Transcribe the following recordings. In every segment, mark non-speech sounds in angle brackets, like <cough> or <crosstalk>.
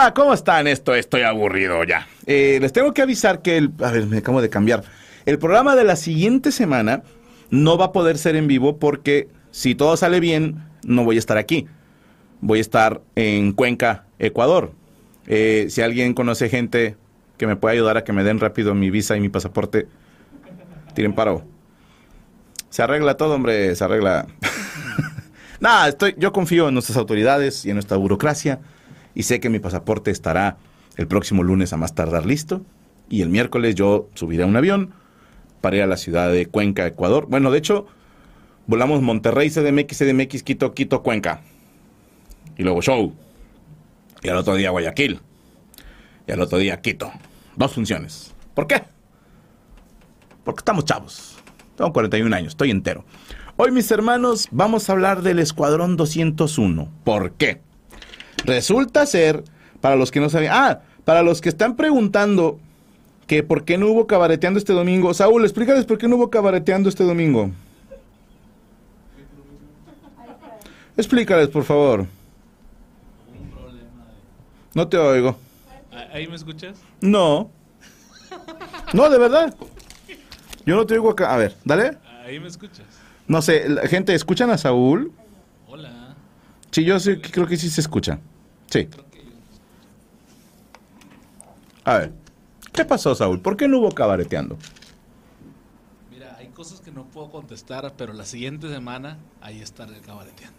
Raza, ¿cómo están? Esto estoy aburrido ya. Eh, les tengo que avisar que el. A ver, me acabo de cambiar. El programa de la siguiente semana no va a poder ser en vivo porque si todo sale bien, no voy a estar aquí. Voy a estar en Cuenca, Ecuador. Eh, si alguien conoce gente que me pueda ayudar a que me den rápido mi visa y mi pasaporte, tiren paro. Se arregla todo, hombre, se arregla. <laughs> Nada, estoy, yo confío en nuestras autoridades y en nuestra burocracia y sé que mi pasaporte estará el próximo lunes a más tardar listo y el miércoles yo subiré a un avión para ir a la ciudad de Cuenca, Ecuador. Bueno, de hecho, volamos Monterrey, CDMX, CDMX, Quito, Quito, Cuenca. Y luego show. Y al otro día Guayaquil. Y al otro día Quito. Dos funciones. ¿Por qué? Porque estamos chavos. Tengo 41 años, estoy entero. Hoy, mis hermanos, vamos a hablar del Escuadrón 201. ¿Por qué? Resulta ser, para los que no saben, ah, para los que están preguntando que por qué no hubo cabareteando este domingo. Saúl, explícales por qué no hubo cabareteando este domingo. Explícales, por favor. No te oigo. ¿Ahí me escuchas? No. No, de verdad. Yo no te oigo acá. A ver, dale. Ahí me escuchas. No sé, gente, ¿escuchan a Saúl? Hola. Sí, yo sí, creo que sí se escucha. Sí. A ver, ¿qué pasó, Saúl? ¿Por qué no hubo cabareteando? Mira, hay cosas que no puedo contestar, pero la siguiente semana ahí estaré cabareteando.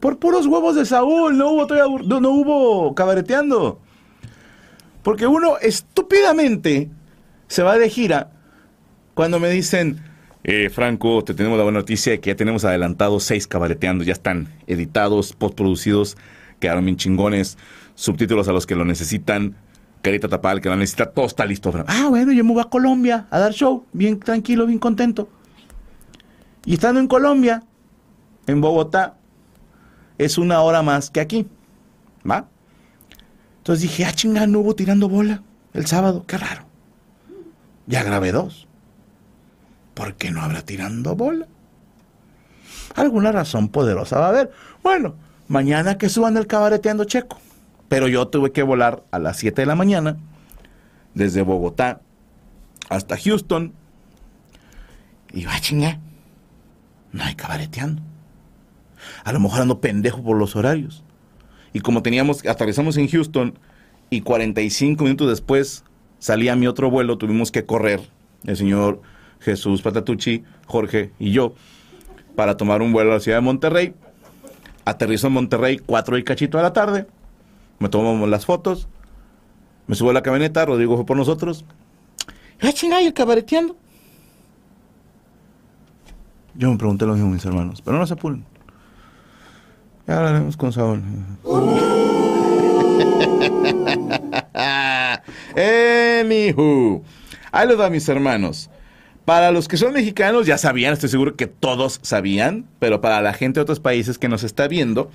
Por puros huevos de Saúl, no hubo, todavía no, no hubo cabareteando. Porque uno estúpidamente se va de gira cuando me dicen, eh, Franco, te tenemos la buena noticia de que ya tenemos adelantados seis cabareteando, ya están editados, postproducidos, quedaron bien chingones, subtítulos a los que lo necesitan, carita tapal que lo necesita, todo está listo. Ah, bueno, yo me voy a Colombia a dar show, bien tranquilo, bien contento. Y estando en Colombia, en Bogotá, es una hora más que aquí. ¿Va? Entonces dije, ah, chinga, no hubo tirando bola el sábado, qué raro. Ya grabé dos. ¿Por qué no habrá tirando bola? Alguna razón poderosa va a haber. Bueno, mañana que suban el cabareteando checo. Pero yo tuve que volar a las 7 de la mañana, desde Bogotá hasta Houston. Y va, chinga, no hay cabareteando. A lo mejor ando pendejo por los horarios. Y como teníamos, aterrizamos en Houston y 45 minutos después salía mi otro vuelo, tuvimos que correr, el señor Jesús Patatucci, Jorge y yo, para tomar un vuelo a la ciudad de Monterrey. Aterrizo en Monterrey 4 y cachito de la tarde, me tomamos las fotos, me subo a la camioneta, Rodrigo fue por nosotros. ¡Ah, chingada, y el cabareteando! Yo me pregunté lo mismo, mis hermanos, pero no se apuren. Ya hablaremos con Saúl. <laughs> Anywho, ahí les va, mis hermanos. Para los que son mexicanos ya sabían, estoy seguro que todos sabían, pero para la gente de otros países que nos está viendo,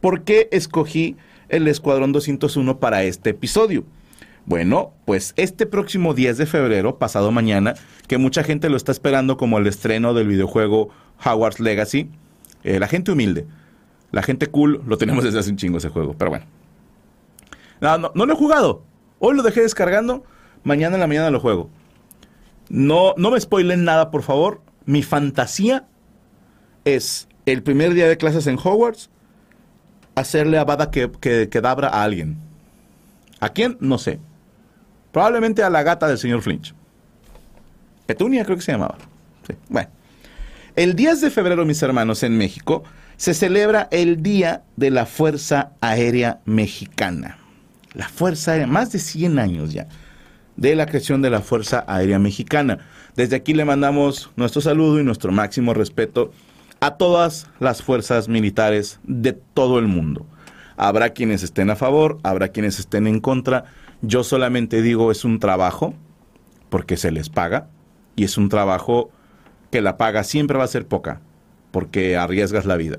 ¿por qué escogí el Escuadrón 201 para este episodio? Bueno, pues este próximo 10 de febrero, pasado mañana, que mucha gente lo está esperando como el estreno del videojuego Howard's Legacy, eh, la gente humilde, la gente cool, lo tenemos desde hace un chingo ese juego, pero bueno. No, no, no lo he jugado. Hoy lo dejé descargando, mañana en la mañana lo juego. No, no me spoilen nada, por favor. Mi fantasía es el primer día de clases en Hogwarts hacerle a que, que, que dabra a alguien. ¿A quién? No sé. Probablemente a la gata del señor Flinch. Petunia creo que se llamaba. Bueno. El 10 de febrero, mis hermanos, en México, se celebra el Día de la Fuerza Aérea Mexicana. La Fuerza Aérea, más de 100 años ya, de la creación de la Fuerza Aérea Mexicana. Desde aquí le mandamos nuestro saludo y nuestro máximo respeto a todas las fuerzas militares de todo el mundo. Habrá quienes estén a favor, habrá quienes estén en contra. Yo solamente digo es un trabajo, porque se les paga, y es un trabajo que la paga siempre va a ser poca, porque arriesgas la vida.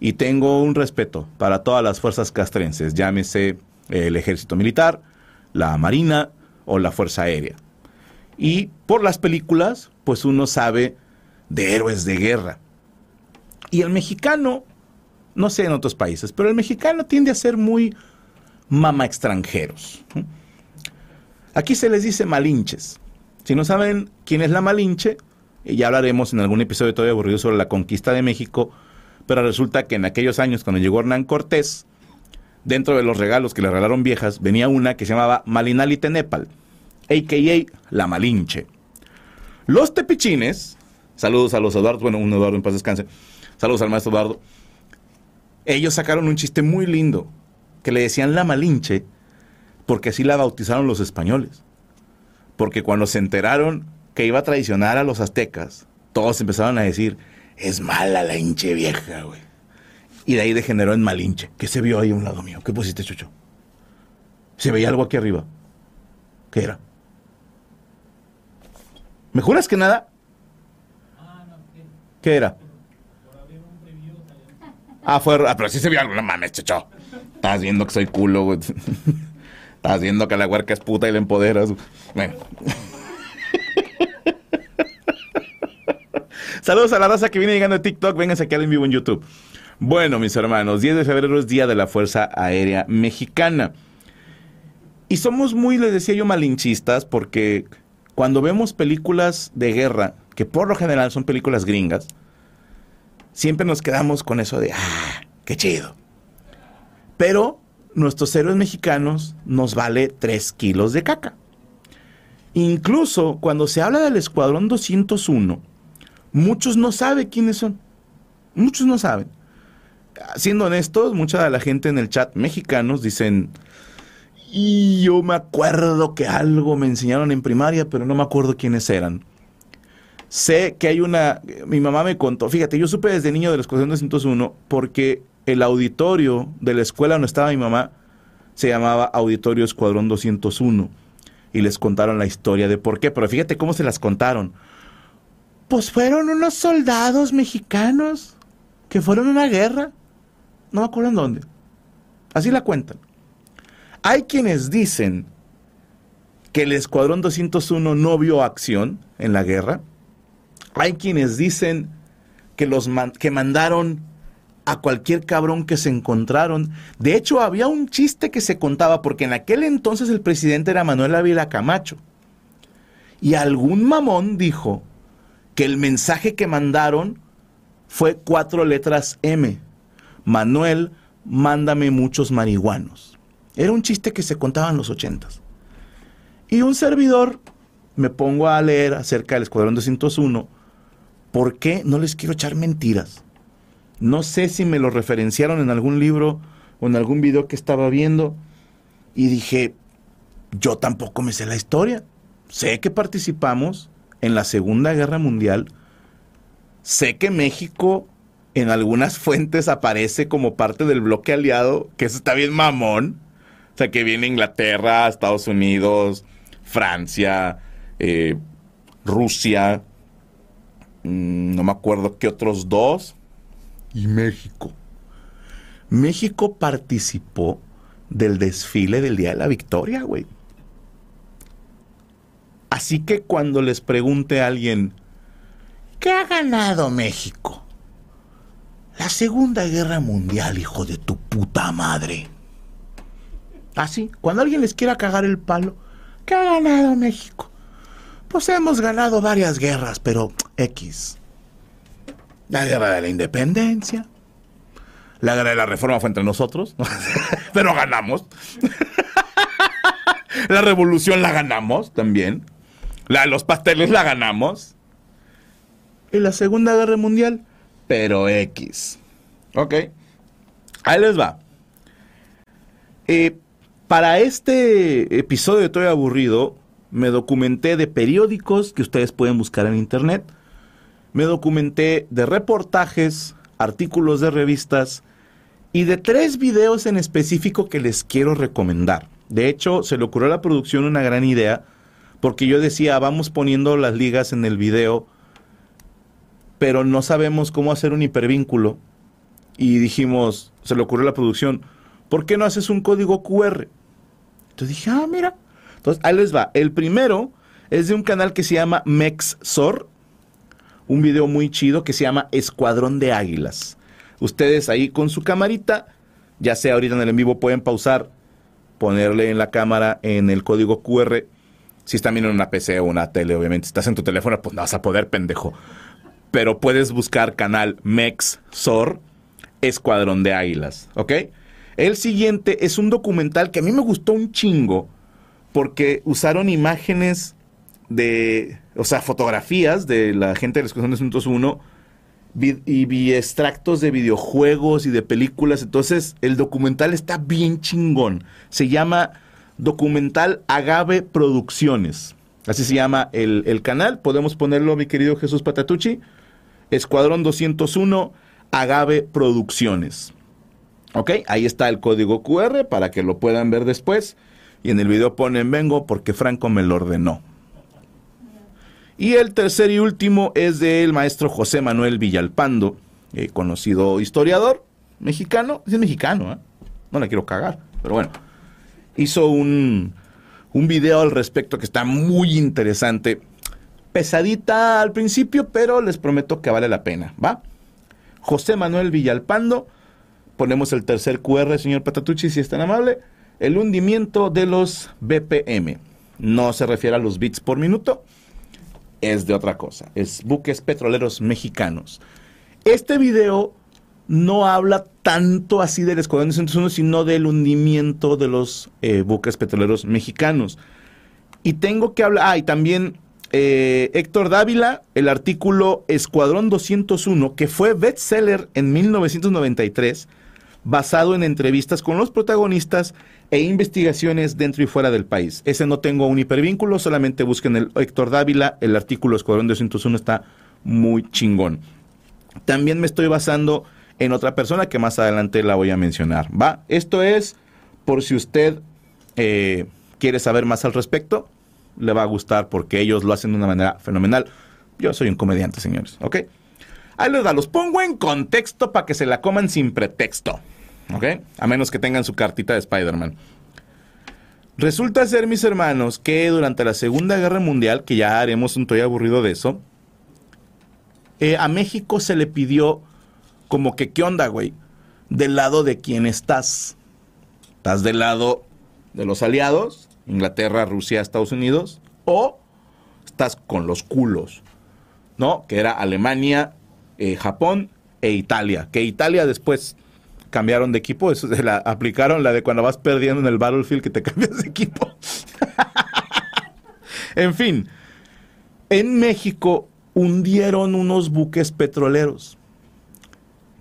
Y tengo un respeto para todas las fuerzas castrenses, llámese el ejército militar, la marina o la fuerza aérea. Y por las películas, pues uno sabe de héroes de guerra. Y el mexicano, no sé en otros países, pero el mexicano tiende a ser muy mama extranjeros. Aquí se les dice malinches. Si no saben quién es la malinche, ya hablaremos en algún episodio todavía aburrido sobre la conquista de México, pero resulta que en aquellos años cuando llegó Hernán Cortés, dentro de los regalos que le regalaron viejas, venía una que se llamaba Malinali Tenepal, a.k.a. la Malinche. Los tepichines, saludos a los Eduardo, bueno, un Eduardo en paz descanse, saludos al maestro Eduardo, ellos sacaron un chiste muy lindo, que le decían la Malinche, porque así la bautizaron los españoles. Porque cuando se enteraron que iba a traicionar a los aztecas, todos empezaron a decir, es mala la hinche vieja, güey. Y de ahí degeneró en malinche. ¿Qué se vio ahí a un lado mío? ¿Qué pusiste, Chucho? Se veía algo aquí arriba. ¿Qué era? ¿Me juras que nada? ¿Qué era? Ah, fue. Ah, pero sí se vio algo. No mames, Chucho. Estás viendo que soy culo, güey. <laughs> Estás viendo que la huerca es puta y la empoderas. Bueno. <laughs> Saludos a la raza que viene llegando a TikTok. Vénganse aquí en vivo en YouTube. Bueno, mis hermanos, 10 de febrero es Día de la Fuerza Aérea Mexicana. Y somos muy, les decía yo, malinchistas porque cuando vemos películas de guerra, que por lo general son películas gringas, siempre nos quedamos con eso de, ah, qué chido. Pero nuestros héroes mexicanos nos vale 3 kilos de caca. Incluso cuando se habla del Escuadrón 201, muchos no saben quiénes son. Muchos no saben. Siendo honestos, mucha de la gente en el chat mexicanos dicen, y yo me acuerdo que algo me enseñaron en primaria, pero no me acuerdo quiénes eran. Sé que hay una, mi mamá me contó, fíjate, yo supe desde niño de la 201 porque el auditorio de la escuela donde estaba mi mamá se llamaba Auditorio Escuadrón 201 y les contaron la historia de por qué, pero fíjate cómo se las contaron. Pues fueron unos soldados mexicanos que fueron a una guerra. No me acuerdo en dónde. Así la cuentan. Hay quienes dicen que el Escuadrón 201 no vio acción en la guerra. Hay quienes dicen que los que mandaron a cualquier cabrón que se encontraron. De hecho, había un chiste que se contaba porque en aquel entonces el presidente era Manuel Ávila Camacho. Y algún mamón dijo que el mensaje que mandaron fue cuatro letras M. Manuel, mándame muchos marihuanos. Era un chiste que se contaba en los ochentas. Y un servidor me pongo a leer acerca del Escuadrón 201. ¿Por qué? No les quiero echar mentiras. No sé si me lo referenciaron en algún libro o en algún video que estaba viendo. Y dije, yo tampoco me sé la historia. Sé que participamos, en la Segunda Guerra Mundial, sé que México en algunas fuentes aparece como parte del bloque aliado, que eso está bien mamón. Que viene Inglaterra, Estados Unidos, Francia, eh, Rusia, mm, no me acuerdo qué otros dos, y México. México participó del desfile del Día de la Victoria, güey. Así que cuando les pregunte a alguien, ¿qué ha ganado México? La Segunda Guerra Mundial, hijo de tu puta madre. Así, cuando alguien les quiera cagar el palo, ¿qué ha ganado México? Pues hemos ganado varias guerras, pero X. La guerra de la independencia. La guerra de la reforma fue entre nosotros, <laughs> pero ganamos. <laughs> la revolución la ganamos también. Los pasteles la ganamos. Y la Segunda Guerra Mundial, pero X. Ok. Ahí les va. Eh, para este episodio de Estoy Aburrido, me documenté de periódicos que ustedes pueden buscar en internet. Me documenté de reportajes, artículos de revistas y de tres videos en específico que les quiero recomendar. De hecho, se le ocurrió a la producción una gran idea porque yo decía, vamos poniendo las ligas en el video, pero no sabemos cómo hacer un hipervínculo. Y dijimos, se le ocurrió a la producción, ¿por qué no haces un código QR? Entonces dije, ah, mira. Entonces, ahí les va. El primero es de un canal que se llama Mexsor, un video muy chido que se llama Escuadrón de Águilas. Ustedes ahí con su camarita, ya sea ahorita en el en vivo, pueden pausar, ponerle en la cámara en el código QR si están viendo en una PC o una tele, obviamente, si estás en tu teléfono, pues no vas a poder, pendejo. Pero puedes buscar canal Mexsor Escuadrón de Águilas, ¿ok? El siguiente es un documental que a mí me gustó un chingo porque usaron imágenes de, o sea, fotografías de la gente de la Escuadrón 201 y vi extractos de videojuegos y de películas. Entonces, el documental está bien chingón. Se llama documental Agave Producciones. Así se llama el, canal. Podemos ponerlo, mi querido Jesús Patatucci. Escuadrón 201 Agave Producciones. Ok, ahí está el código QR para que lo puedan ver después. Y en el video ponen vengo porque Franco me lo ordenó. Y el tercer y último es del maestro José Manuel Villalpando, eh, conocido historiador mexicano. Es mexicano, ¿eh? No le quiero cagar, pero bueno hizo un, un video al respecto que está muy interesante. Pesadita al principio, pero les prometo que vale la pena, ¿va? José Manuel Villalpando, ponemos el tercer QR, señor Patatucci, si es tan amable. El hundimiento de los BPM. No se refiere a los bits por minuto, es de otra cosa. Es buques petroleros mexicanos. Este video no habla tanto así del Escuadrón 201, sino del hundimiento de los eh, buques petroleros mexicanos. Y tengo que hablar, ah, y también eh, Héctor Dávila, el artículo Escuadrón 201, que fue bestseller en 1993, basado en entrevistas con los protagonistas e investigaciones dentro y fuera del país. Ese no tengo un hipervínculo, solamente busquen el Héctor Dávila, el artículo Escuadrón 201 está muy chingón. También me estoy basando en otra persona que más adelante la voy a mencionar. ¿Va? Esto es por si usted eh, quiere saber más al respecto, le va a gustar porque ellos lo hacen de una manera fenomenal. Yo soy un comediante, señores, ¿ok? Ahí les da, los pongo en contexto para que se la coman sin pretexto, ¿ok? A menos que tengan su cartita de Spider-Man. Resulta ser, mis hermanos, que durante la Segunda Guerra Mundial, que ya haremos un toy aburrido de eso, eh, a México se le pidió como que, ¿qué onda, güey? ¿Del lado de quién estás? ¿Estás del lado de los aliados? Inglaterra, Rusia, Estados Unidos. ¿O estás con los culos? ¿No? Que era Alemania, eh, Japón e Italia. Que Italia después cambiaron de equipo. Eso se la aplicaron la de cuando vas perdiendo en el Battlefield que te <laughs> cambias de equipo. <laughs> en fin, en México hundieron unos buques petroleros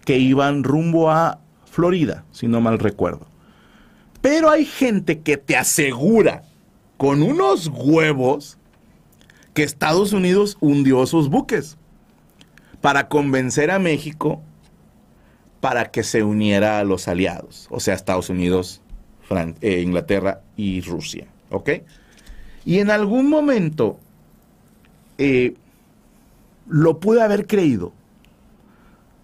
que iban rumbo a Florida, si no mal recuerdo. Pero hay gente que te asegura con unos huevos que Estados Unidos hundió sus buques para convencer a México para que se uniera a los aliados, o sea, Estados Unidos, eh, Inglaterra y Rusia, ¿ok? Y en algún momento eh, lo pude haber creído,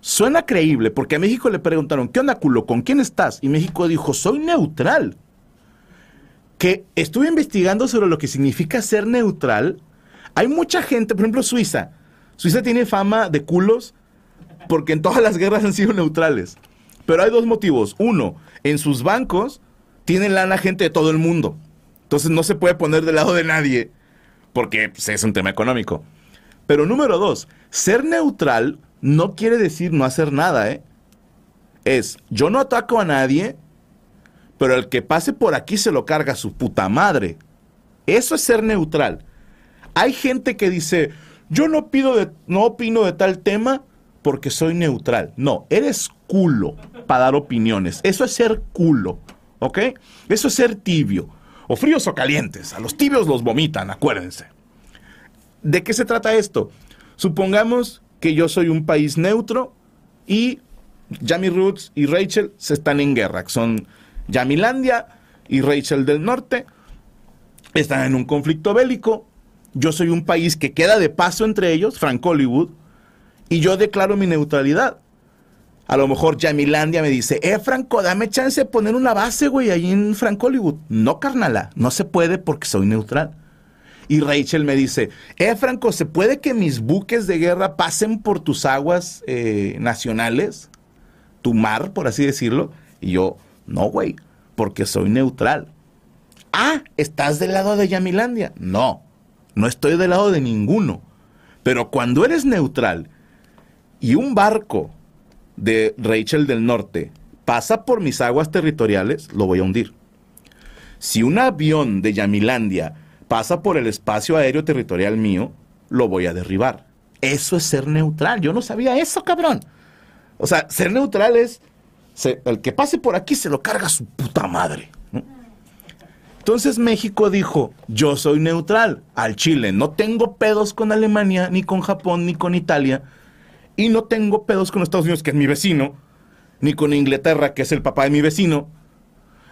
Suena creíble, porque a México le preguntaron, ¿qué onda, culo? ¿Con quién estás? Y México dijo, soy neutral. Que estuve investigando sobre lo que significa ser neutral Hay mucha gente, por ejemplo, Suiza. Suiza tiene fama de culos porque en todas las guerras han sido neutrales. Pero hay dos motivos. Uno, en sus bancos tienen lana gente de todo el mundo. Entonces no se puede poner del lado de nadie porque pues, es un tema económico. Pero número dos, ser neutral no quiere decir no hacer nada, ¿eh? Es, yo no ataco a nadie, pero el que pase por aquí se lo carga su puta madre. Eso es ser neutral. Hay gente que dice, yo no pido de, no opino de tal tema porque soy neutral. No, eres culo para dar opiniones. Eso es ser culo, ¿ok? Eso es ser tibio. O fríos o calientes. A los tibios los vomitan, acuérdense. ¿De qué se trata esto? Supongamos que yo soy un país neutro y Jamie Roots y Rachel se están en guerra. Son Yamilandia y Rachel del Norte. Están en un conflicto bélico. Yo soy un país que queda de paso entre ellos, Frank Hollywood, y yo declaro mi neutralidad. A lo mejor Yamilandia me dice, eh, Franco, dame chance de poner una base, güey, ahí en Frank Hollywood. No, carnala, no se puede porque soy neutral. Y Rachel me dice, eh, Franco, ¿se puede que mis buques de guerra pasen por tus aguas eh, nacionales? Tu mar, por así decirlo. Y yo, no, güey, porque soy neutral. Ah, ¿estás del lado de Yamilandia? No, no estoy del lado de ninguno. Pero cuando eres neutral y un barco de Rachel del Norte pasa por mis aguas territoriales, lo voy a hundir. Si un avión de Yamilandia pasa por el espacio aéreo territorial mío, lo voy a derribar. Eso es ser neutral. Yo no sabía eso, cabrón. O sea, ser neutral es el que pase por aquí se lo carga su puta madre. Entonces México dijo, yo soy neutral al Chile, no tengo pedos con Alemania, ni con Japón, ni con Italia, y no tengo pedos con Estados Unidos, que es mi vecino, ni con Inglaterra, que es el papá de mi vecino,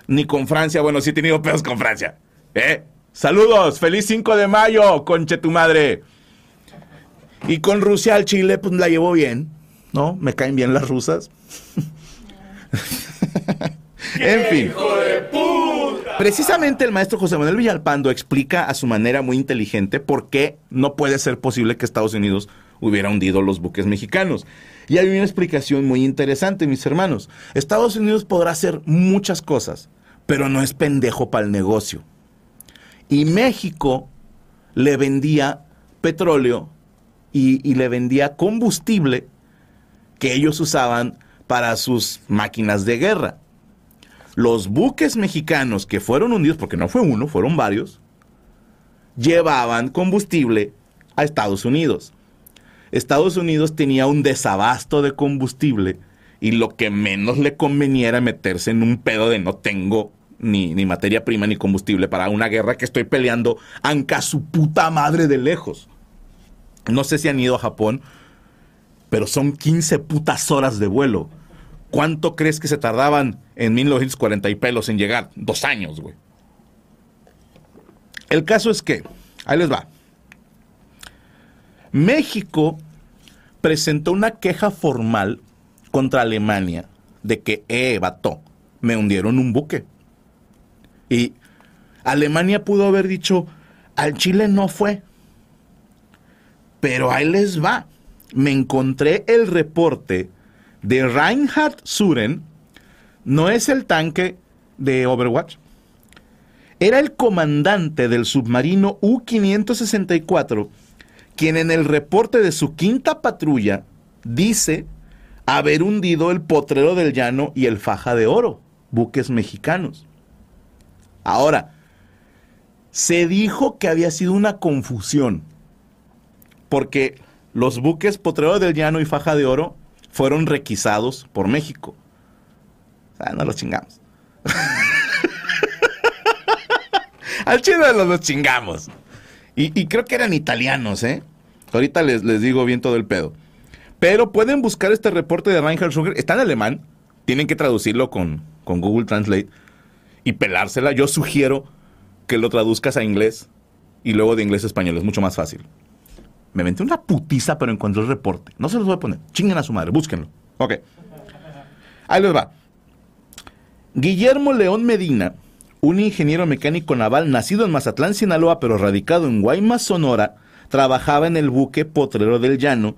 ni con Francia, bueno, sí he tenido pedos con Francia. ¿Eh? Saludos, feliz 5 de mayo, conche tu madre. Y con Rusia al Chile, pues la llevo bien, ¿no? Me caen bien las rusas. <laughs> en fin. Precisamente el maestro José Manuel Villalpando explica a su manera muy inteligente por qué no puede ser posible que Estados Unidos hubiera hundido los buques mexicanos. Y hay una explicación muy interesante, mis hermanos. Estados Unidos podrá hacer muchas cosas, pero no es pendejo para el negocio. Y México le vendía petróleo y, y le vendía combustible que ellos usaban para sus máquinas de guerra. Los buques mexicanos que fueron hundidos, porque no fue uno, fueron varios, llevaban combustible a Estados Unidos. Estados Unidos tenía un desabasto de combustible y lo que menos le convenía era meterse en un pedo de no tengo ni, ni materia prima ni combustible para una guerra que estoy peleando anca su puta madre de lejos. No sé si han ido a Japón, pero son 15 putas horas de vuelo. ¿Cuánto crees que se tardaban en 1940 y pelos en llegar? Dos años, güey. El caso es que, ahí les va. México presentó una queja formal contra Alemania de que, eh, vato, me hundieron un buque. Y Alemania pudo haber dicho, al Chile no fue. Pero ahí les va. Me encontré el reporte de Reinhard Suren, no es el tanque de Overwatch. Era el comandante del submarino U-564, quien en el reporte de su quinta patrulla dice haber hundido el Potrero del Llano y el Faja de Oro, buques mexicanos. Ahora, se dijo que había sido una confusión, porque los buques Potrero del Llano y Faja de Oro fueron requisados por México. O sea, no los chingamos. <laughs> Al chino los, los chingamos. Y, creo que eran italianos, ¿eh? Ahorita les, les digo bien todo el pedo. Pero pueden buscar este reporte de Reinhard Sugar. Está en alemán. Tienen que traducirlo con, con Google Translate y pelársela. Yo sugiero que lo traduzcas a inglés y luego de inglés a español. Es mucho más fácil. Me metí una putiza, pero encontré el reporte. No se los voy a poner. Chinguen a su madre, búsquenlo. Ok. Ahí les va. Guillermo León Medina, un ingeniero mecánico naval nacido en Mazatlán, Sinaloa, pero radicado en Guaymas, Sonora, trabajaba en el buque Potrero del Llano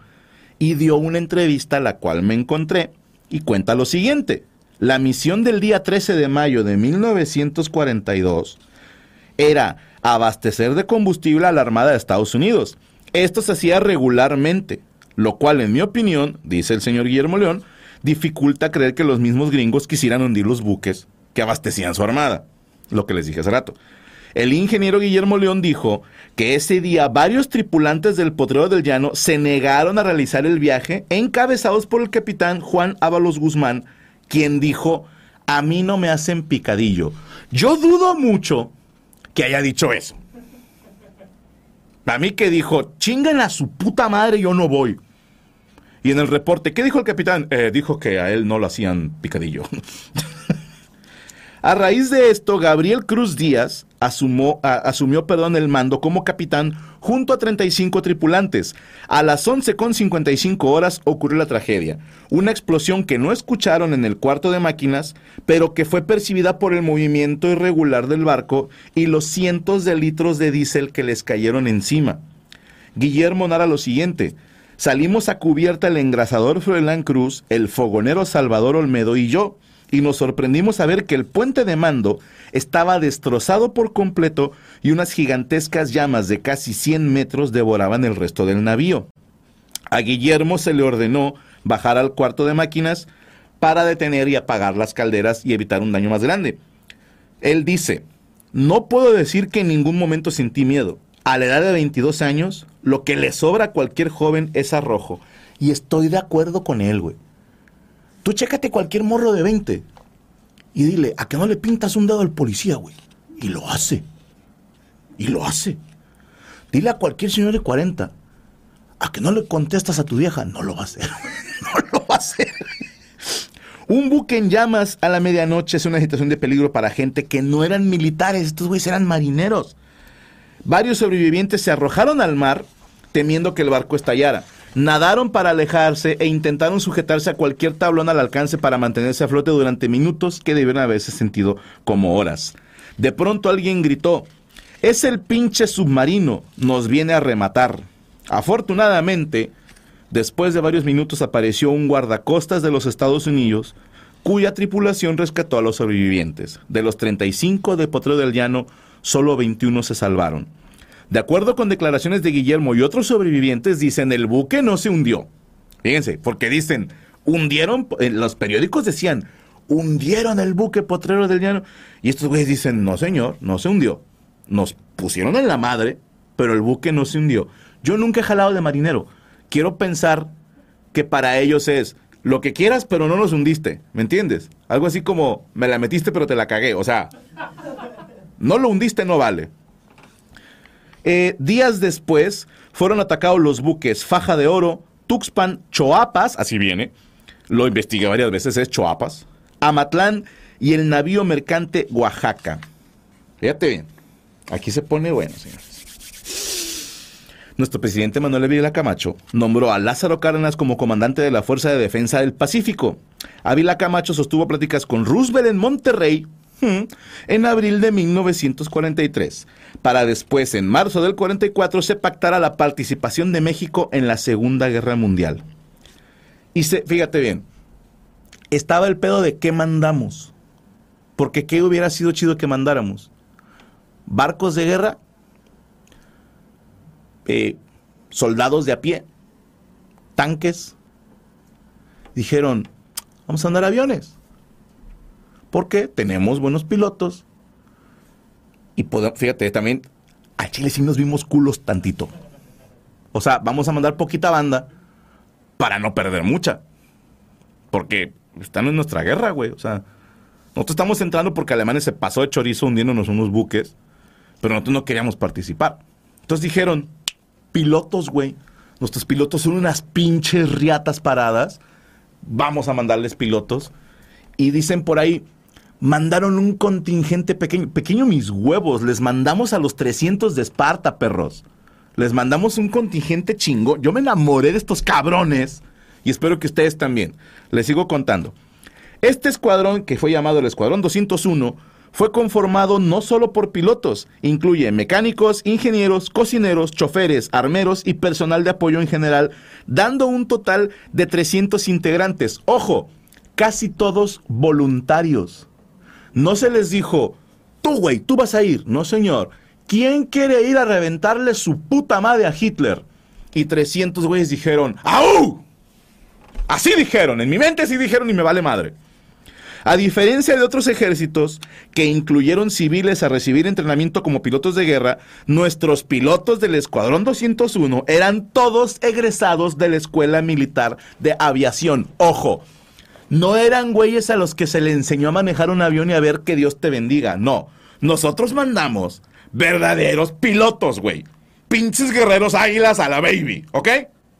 y dio una entrevista a la cual me encontré y cuenta lo siguiente. La misión del día 13 de mayo de 1942 era abastecer de combustible a la Armada de Estados Unidos. Esto se hacía regularmente, lo cual en mi opinión, dice el señor Guillermo León, dificulta creer que los mismos gringos quisieran hundir los buques que abastecían su armada. Lo que les dije hace rato. El ingeniero Guillermo León dijo que ese día varios tripulantes del Potrero del Llano se negaron a realizar el viaje, encabezados por el capitán Juan Ábalos Guzmán, quien dijo, a mí no me hacen picadillo. Yo dudo mucho que haya dicho eso. A mí que dijo, chingan a su puta madre, yo no voy. Y en el reporte, ¿qué dijo el capitán? Eh, dijo que a él no lo hacían picadillo. <laughs> a raíz de esto, Gabriel Cruz Díaz asumió, perdón, el mando como capitán junto a 35 tripulantes. A las 11.55 horas ocurrió la tragedia. Una explosión que no escucharon en el cuarto de máquinas, pero que fue percibida por el movimiento irregular del barco y los cientos de litros de diésel que les cayeron encima. Guillermo narra lo siguiente. Salimos a cubierta el engrasador Froilán Cruz, el fogonero Salvador Olmedo y yo, y nos sorprendimos a ver que el puente de mando estaba destrozado por completo y unas gigantescas llamas de casi 100 metros devoraban el resto del navío. A Guillermo se le ordenó bajar al cuarto de máquinas para detener y apagar las calderas y evitar un daño más grande. Él dice, no puedo decir que en ningún momento sentí miedo. A la edad de 22 años, lo que le sobra a cualquier joven es arrojo. Y estoy de acuerdo con él, güey. Tú chécate cualquier morro de 20 y dile, ¿a que no le pintas un dedo al policía, güey? Y lo hace. Y lo hace. Dile a cualquier señor de 40, ¿a que no le contestas a tu vieja? No lo va a hacer. <laughs> no lo va a hacer. Un buque en llamas a la medianoche es una situación de peligro para gente que no eran militares, estos güeyes eran marineros. Varios sobrevivientes se arrojaron al mar temiendo que el barco estallara. Nadaron para alejarse e intentaron sujetarse a cualquier tablón al alcance para mantenerse a flote durante minutos que debieron haberse sentido como horas. De pronto alguien gritó, es el pinche submarino, nos viene a rematar. Afortunadamente, después de varios minutos apareció un guardacostas de los Estados Unidos, cuya tripulación rescató a los sobrevivientes. De los 35 de Potrero del Llano, solo 21 se salvaron. De acuerdo con declaraciones de Guillermo y otros sobrevivientes, dicen el buque no se hundió. Fíjense, porque dicen, hundieron, en los periódicos decían, hundieron el buque Potrero del Llano. Y estos güeyes dicen, no señor, no se hundió. Nos pusieron en la madre, pero el buque no se hundió. Yo nunca he jalado de marinero. Quiero pensar que para ellos es lo que quieras, pero no nos hundiste. ¿Me entiendes? Algo así como, me la metiste, pero te la cagué. O sea, no lo hundiste, no vale. Eh, días después fueron atacados los buques Faja de Oro, Tuxpan, Choapas, así viene, lo investigué varias veces, es Choapas, Amatlán y el navío mercante Oaxaca. Fíjate bien, aquí se pone bueno, señores. Nuestro presidente Manuel Ávila Camacho nombró a Lázaro Cárdenas como comandante de la Fuerza de Defensa del Pacífico. Ávila Camacho sostuvo pláticas con Roosevelt en Monterrey en abril de 1943, para después, en marzo del 44, se pactara la participación de México en la Segunda Guerra Mundial. Y se, fíjate bien, estaba el pedo de qué mandamos. Porque qué hubiera sido chido que mandáramos. Barcos de guerra, eh, soldados de a pie, tanques. Dijeron, vamos a andar aviones porque tenemos buenos pilotos. Y fíjate, también a Chile sí nos vimos culos tantito. O sea, vamos a mandar poquita banda para no perder mucha. Porque están en nuestra guerra, güey. O sea, nosotros estamos entrando porque Alemania se pasó de chorizo hundiéndonos unos buques, pero nosotros no queríamos participar. Entonces dijeron, pilotos, güey. Nuestros pilotos son unas pinches riatas paradas. Vamos a mandarles pilotos. Y dicen por ahí, mandaron un contingente pequeño, pequeño mis huevos, les mandamos a los 300 de Esparta, perros. Les mandamos un contingente chingo. Yo me enamoré de estos cabrones y espero que ustedes también. Les sigo contando. Este escuadrón, que fue llamado el Escuadrón 201, fue conformado no solo por pilotos, incluye mecánicos, ingenieros, cocineros, choferes, armeros y personal de apoyo en general, dando un total de 300 integrantes. Ojo, casi todos voluntarios. No se les dijo, tú güey, tú vas a ir. No señor. ¿Quién quiere ir a reventarle su puta madre a Hitler? Y 300 güeyes dijeron, ¡au! Así dijeron, en mi mente así dijeron y me vale madre. A diferencia de otros ejércitos que incluyeron civiles a recibir entrenamiento como pilotos de guerra, nuestros pilotos del Escuadrón 201 eran todos egresados de la Escuela Militar de Aviación. Ojo, no eran güeyes a los que se le enseñó a manejar un avión y a ver que Dios te bendiga. No, nosotros mandamos verdaderos pilotos, güey. Pinches guerreros águilas a la baby, ¿ok?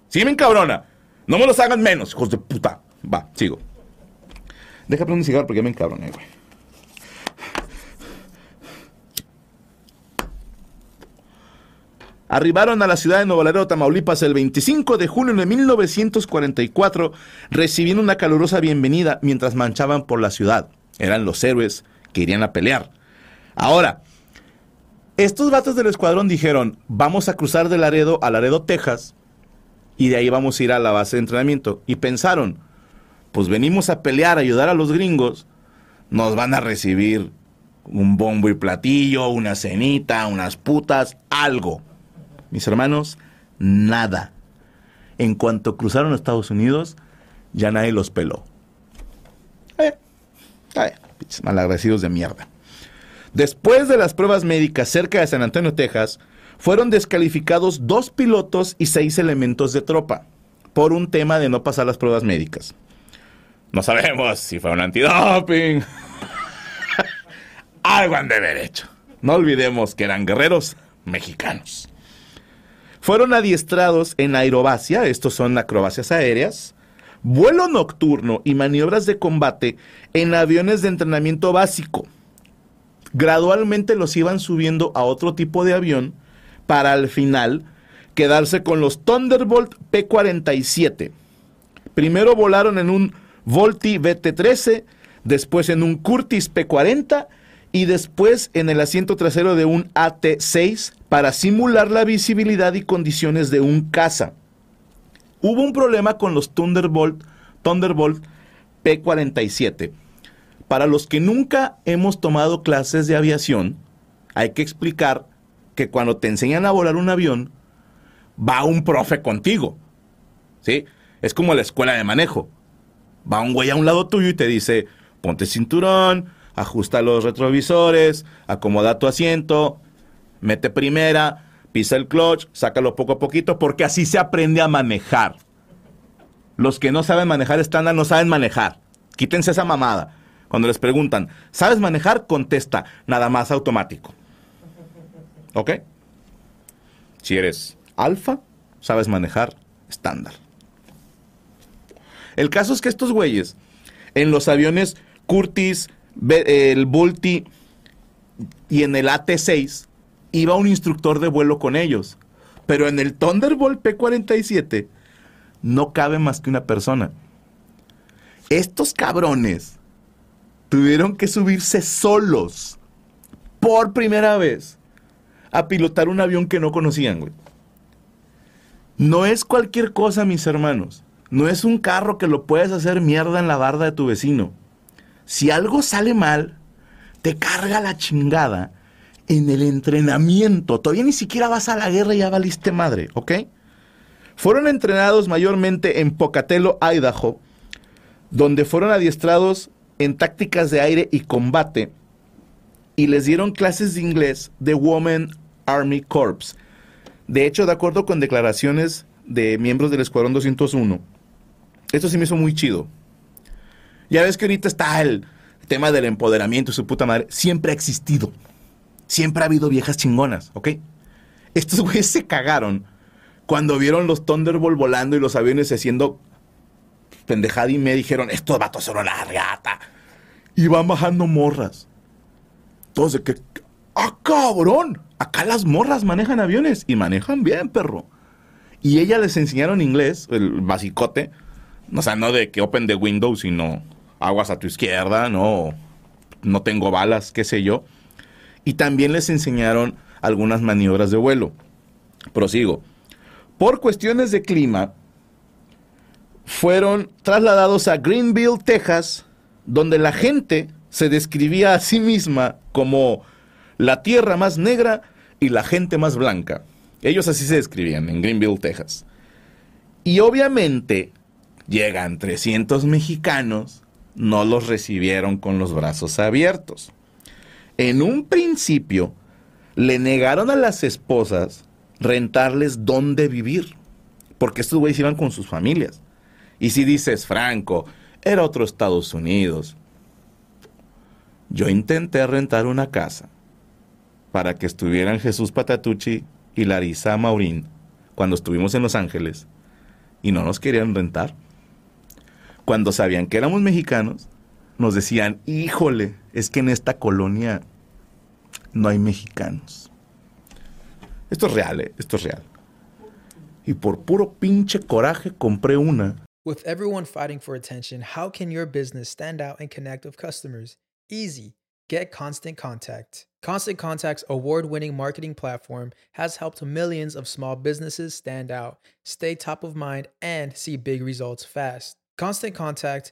Sí, me encabrona. No me los hagan menos, hijos de puta. Va, sigo. Deja prender un cigarro porque ya me encabroné, güey. Arribaron a la ciudad de Nuevo Laredo, Tamaulipas, el 25 de junio de 1944, recibiendo una calurosa bienvenida mientras manchaban por la ciudad. Eran los héroes que irían a pelear. Ahora, estos vatos del escuadrón dijeron, vamos a cruzar de Laredo a Laredo, Texas, y de ahí vamos a ir a la base de entrenamiento. Y pensaron, pues venimos a pelear, a ayudar a los gringos, nos van a recibir un bombo y platillo, una cenita, unas putas, algo. Mis hermanos, nada. En cuanto cruzaron a Estados Unidos, ya nadie los peló. Eh, de mierda. Después de las pruebas médicas cerca de San Antonio, Texas, fueron descalificados dos pilotos y seis elementos de tropa por un tema de no pasar las pruebas médicas. No sabemos si fue un antidoping. <laughs> Algo han de haber hecho. No olvidemos que eran guerreros mexicanos. Fueron adiestrados en aerobacia, estos son acrobacias aéreas, vuelo nocturno y maniobras de combate en aviones de entrenamiento básico. Gradualmente los iban subiendo a otro tipo de avión para al final quedarse con los Thunderbolt P-47. Primero volaron en un Volti VT-13, después en un Curtis P-40 y después en el asiento trasero de un AT-6 para simular la visibilidad y condiciones de un caza. Hubo un problema con los Thunderbolt, Thunderbolt P-47. Para los que nunca hemos tomado clases de aviación, hay que explicar que cuando te enseñan a volar un avión, va un profe contigo. ¿Sí? Es como la escuela de manejo. Va un güey a un lado tuyo y te dice, ponte cinturón, ajusta los retrovisores, acomoda tu asiento, mete primera, pisa el clutch, sácalo poco a poquito, porque así se aprende a manejar. Los que no saben manejar estándar no saben manejar. Quítense esa mamada. Cuando les preguntan, ¿sabes manejar? Contesta, nada más automático. ¿Ok? Si eres alfa, sabes manejar estándar. El caso es que estos güeyes, en los aviones Curtis, el Bulti y en el AT-6, iba un instructor de vuelo con ellos. Pero en el Thunderbolt P-47 no cabe más que una persona. Estos cabrones tuvieron que subirse solos por primera vez a pilotar un avión que no conocían. No es cualquier cosa, mis hermanos. No es un carro que lo puedes hacer mierda en la barda de tu vecino. Si algo sale mal, te carga la chingada en el entrenamiento. Todavía ni siquiera vas a la guerra y ya valiste madre, ¿ok? Fueron entrenados mayormente en Pocatello, Idaho, donde fueron adiestrados en tácticas de aire y combate y les dieron clases de inglés de Women Army Corps. De hecho, de acuerdo con declaraciones de miembros del Escuadrón 201, esto sí me hizo muy chido. Ya ves que ahorita está el tema del empoderamiento su puta madre. Siempre ha existido. Siempre ha habido viejas chingonas, ¿ok? Estos <laughs> güeyes se cagaron cuando vieron los Thunderbolt volando y los aviones haciendo pendejada y me dijeron, estos vatos son una regata. Y van bajando morras. De que, ¡ah, cabrón! Acá las morras manejan aviones y manejan bien, perro. Y ella les enseñaron inglés, el basicote. O sea, no de que open the window, sino aguas a tu izquierda, no. no tengo balas, qué sé yo. Y también les enseñaron algunas maniobras de vuelo. Prosigo. Por cuestiones de clima, fueron trasladados a Greenville, Texas, donde la gente se describía a sí misma como la tierra más negra y la gente más blanca. Ellos así se describían en Greenville, Texas. Y obviamente llegan 300 mexicanos, no los recibieron con los brazos abiertos. En un principio, le negaron a las esposas rentarles dónde vivir, porque estos güeyes iban con sus familias. Y si dices, Franco, era otro Estados Unidos. Yo intenté rentar una casa para que estuvieran Jesús Patatucci y Larisa Maurín cuando estuvimos en Los Ángeles y no nos querían rentar. Cuando sabían que éramos mexicanos, nos decían, híjole, es que en esta colonia no hay mexicanos. Esto es real, ¿eh? esto es real. Y por puro pinche coraje compré una With everyone fighting for attention, how can your business stand out and connect with customers? Easy. Get Constant Contact. Constant Contact's award winning marketing platform has helped millions of small businesses stand out, stay top of mind, and see big results fast. Constant Contact